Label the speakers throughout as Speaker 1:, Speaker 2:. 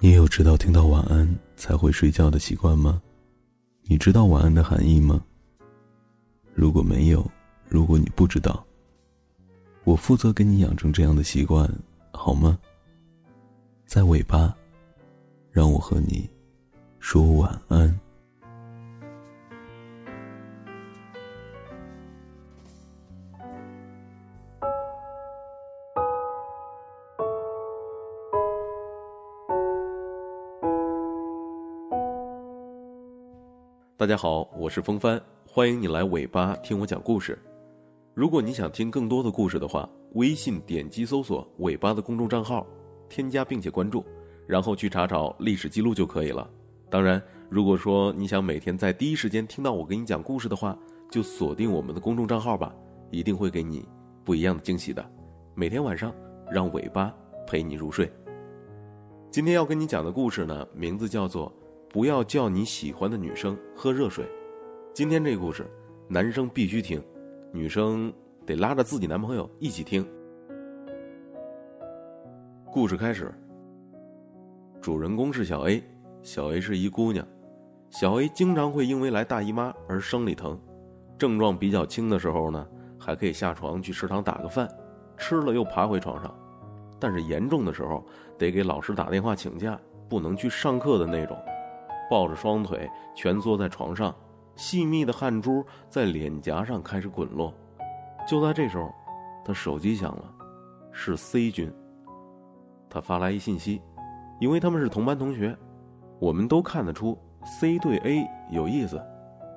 Speaker 1: 你有直到听到晚安才会睡觉的习惯吗？你知道晚安的含义吗？如果没有，如果你不知道，我负责给你养成这样的习惯，好吗？在尾巴，让我和你说晚安。
Speaker 2: 大家好，我是风帆，欢迎你来尾巴听我讲故事。如果你想听更多的故事的话，微信点击搜索“尾巴”的公众账号，添加并且关注，然后去查找历史记录就可以了。当然，如果说你想每天在第一时间听到我给你讲故事的话，就锁定我们的公众账号吧，一定会给你不一样的惊喜的。每天晚上，让尾巴陪你入睡。今天要跟你讲的故事呢，名字叫做。不要叫你喜欢的女生喝热水。今天这个故事，男生必须听，女生得拉着自己男朋友一起听。故事开始。主人公是小 A，小 A 是一姑娘。小 A 经常会因为来大姨妈而生理疼，症状比较轻的时候呢，还可以下床去食堂打个饭，吃了又爬回床上。但是严重的时候，得给老师打电话请假，不能去上课的那种。抱着双腿蜷缩在床上，细密的汗珠在脸颊上开始滚落。就在这时候，他手机响了，是 C 君。他发来一信息，因为他们是同班同学，我们都看得出 C 对 A 有意思，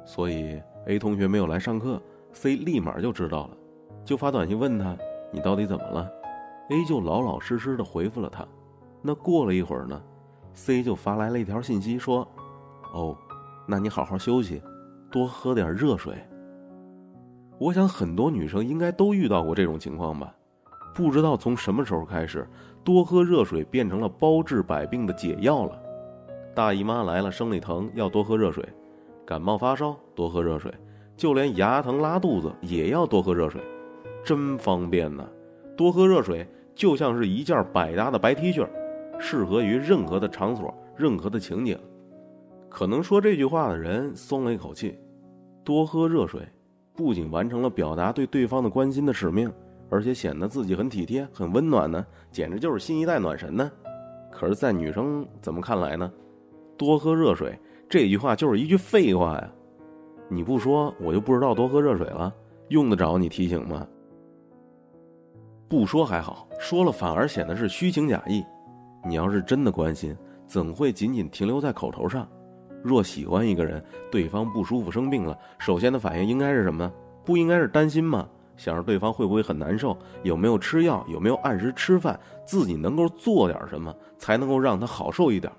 Speaker 2: 所以 A 同学没有来上课，C 立马就知道了，就发短信问他：“你到底怎么了？”A 就老老实实的回复了他。那过了一会儿呢，C 就发来了一条信息说。哦，那你好好休息，多喝点热水。我想很多女生应该都遇到过这种情况吧？不知道从什么时候开始，多喝热水变成了包治百病的解药了。大姨妈来了，生理疼要多喝热水；感冒发烧多喝热水；就连牙疼拉肚子也要多喝热水，真方便呐！多喝热水就像是一件百搭的白 T 恤，适合于任何的场所、任何的情景。可能说这句话的人松了一口气，多喝热水，不仅完成了表达对对方的关心的使命，而且显得自己很体贴、很温暖呢，简直就是新一代暖神呢。可是，在女生怎么看来呢？多喝热水这句话就是一句废话呀！你不说，我就不知道多喝热水了，用得着你提醒吗？不说还好，说了反而显得是虚情假意。你要是真的关心，怎会仅仅停留在口头上？若喜欢一个人，对方不舒服生病了，首先的反应应该是什么呢？不应该是担心吗？想着对方会不会很难受，有没有吃药，有没有按时吃饭，自己能够做点什么，才能够让他好受一点。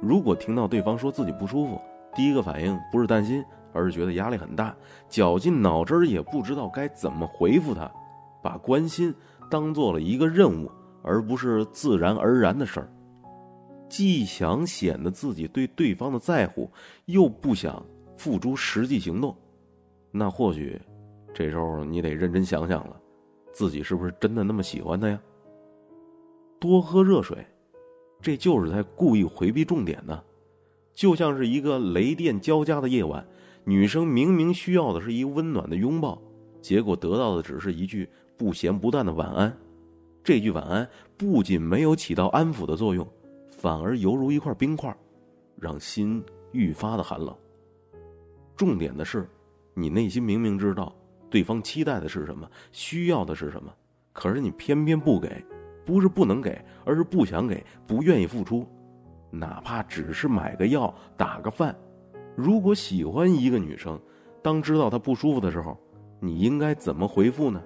Speaker 2: 如果听到对方说自己不舒服，第一个反应不是担心，而是觉得压力很大，绞尽脑汁也不知道该怎么回复他，把关心当做了一个任务，而不是自然而然的事儿。既想显得自己对对方的在乎，又不想付诸实际行动，那或许这时候你得认真想想了，自己是不是真的那么喜欢他呀？多喝热水，这就是在故意回避重点呢。就像是一个雷电交加的夜晚，女生明明需要的是一个温暖的拥抱，结果得到的只是一句不咸不淡的晚安。这句晚安不仅没有起到安抚的作用。反而犹如一块冰块，让心愈发的寒冷。重点的是，你内心明明知道对方期待的是什么，需要的是什么，可是你偏偏不给，不是不能给，而是不想给，不愿意付出，哪怕只是买个药、打个饭。如果喜欢一个女生，当知道她不舒服的时候，你应该怎么回复呢？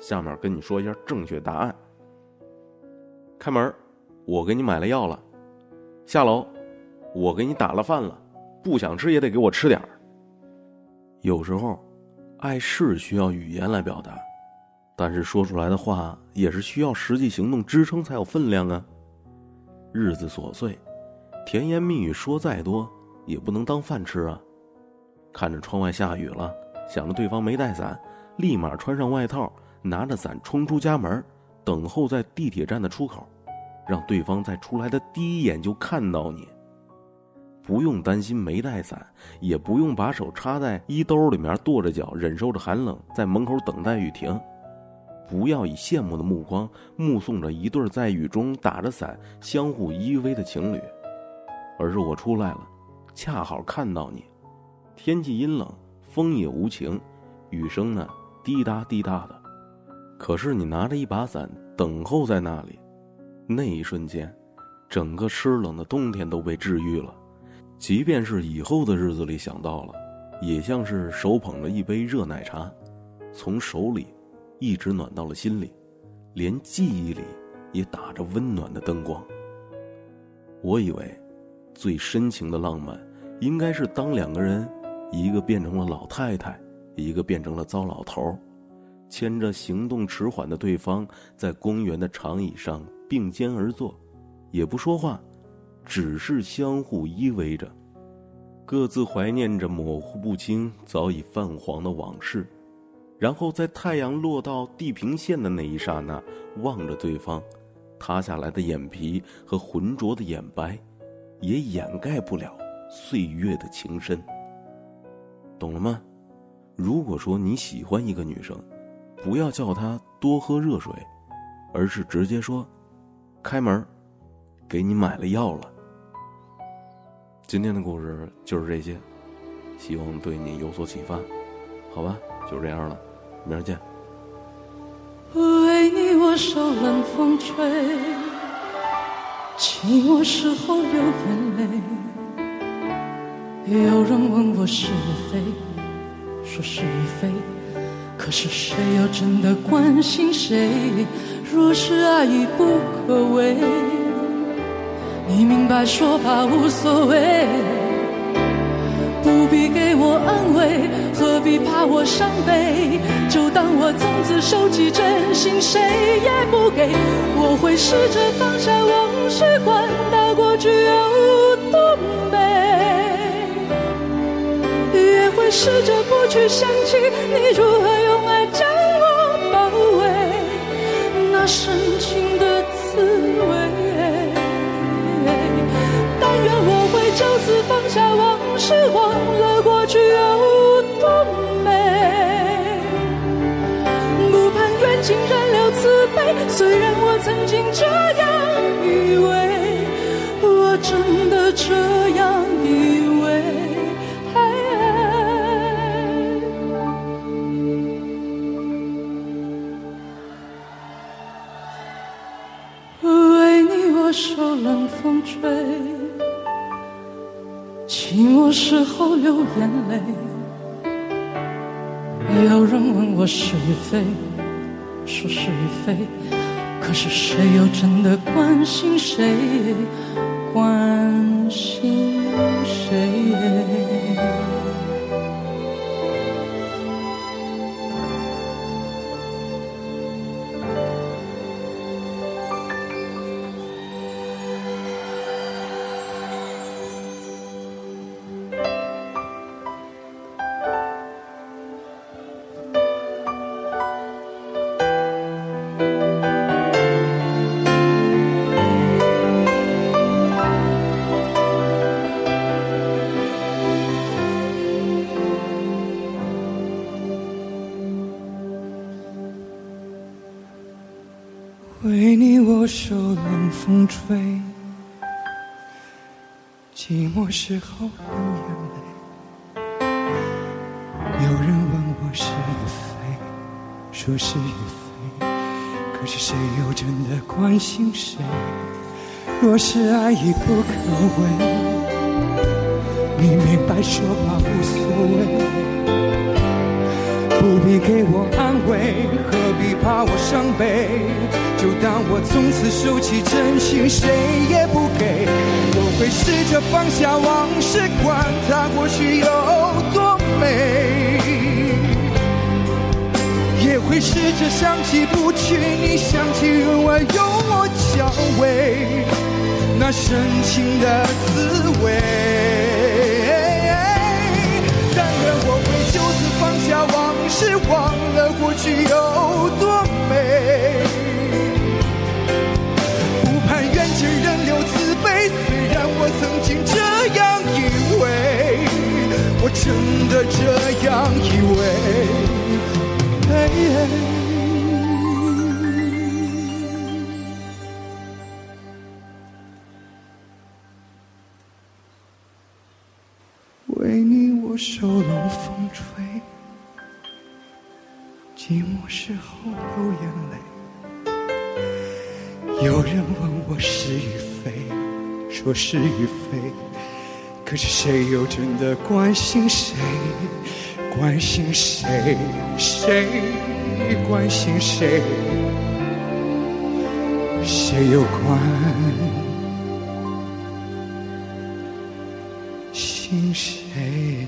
Speaker 2: 下面跟你说一下正确答案。开门，我给你买了药了。下楼，我给你打了饭了，不想吃也得给我吃点儿。有时候，爱是需要语言来表达，但是说出来的话也是需要实际行动支撑才有分量啊。日子琐碎，甜言蜜语说再多也不能当饭吃啊。看着窗外下雨了，想着对方没带伞，立马穿上外套，拿着伞冲出家门，等候在地铁站的出口。让对方在出来的第一眼就看到你。不用担心没带伞，也不用把手插在衣兜里面跺着脚，忍受着寒冷在门口等待雨停。不要以羡慕的目光目送着一对在雨中打着伞、相互依偎的情侣，而是我出来了，恰好看到你。天气阴冷，风也无情，雨声呢滴答滴答的。可是你拿着一把伞等候在那里，那一瞬间，整个湿冷的冬天都被治愈了。即便是以后的日子里想到了，也像是手捧着一杯热奶茶，从手里一直暖到了心里，连记忆里也打着温暖的灯光。我以为，最深情的浪漫，应该是当两个人，一个变成了老太太，一个变成了糟老头儿，牵着行动迟缓的对方，在公园的长椅上并肩而坐，也不说话。只是相互依偎着，各自怀念着模糊不清、早已泛黄的往事，然后在太阳落到地平线的那一刹那，望着对方，塌下来的眼皮和浑浊的眼白，也掩盖不了岁月的情深。懂了吗？如果说你喜欢一个女生，不要叫她多喝热水，而是直接说：“开门，给你买了药了。”今天的故事就是这些，希望对你有所启发，好吧，就这样了，明儿见。
Speaker 3: 为你我受冷风吹，寂寞时候流眼泪。有人问我是与非，说是与非，可是谁又真的关心谁？若是爱已不可为。你明白，说吧，无所谓，不必给我安慰，何必怕我伤悲？就当我从此收起真心，谁也不给。我会试着放下往事，管它过去有多美，试着不去想起你如何用爱将我包围，那深情的滋味。但愿我会就此放下往事，忘了过去有多美。不盼缘尽仍留慈悲，虽然我曾经这样以为，我真的这吹。寂寞时候流眼泪，有人问我是与非，说是与非，可是谁又真的关心谁？关心谁？为你我受冷风吹，寂寞时候流眼泪。有人问我是与非，说是与非，可是谁又真的关心谁？若是爱已不可为，你明白说吧，无所谓。不必给我安慰，何必怕我伤悲？就当我从此收起真心，谁也不给。我会试着放下往事，管它过去有多美。也会试着想起不去你，想起人儿用我交围，那深情的滋味。忘了过去有多美，不盼缘尽仍留慈悲。
Speaker 4: 虽然我曾经这样以为，我真的这样以为。为你我受冷风吹，寂寞时候流眼泪。有人问我是与非，说是与非，可是谁又真的关心谁？关心谁？谁关心谁？谁又关心谁？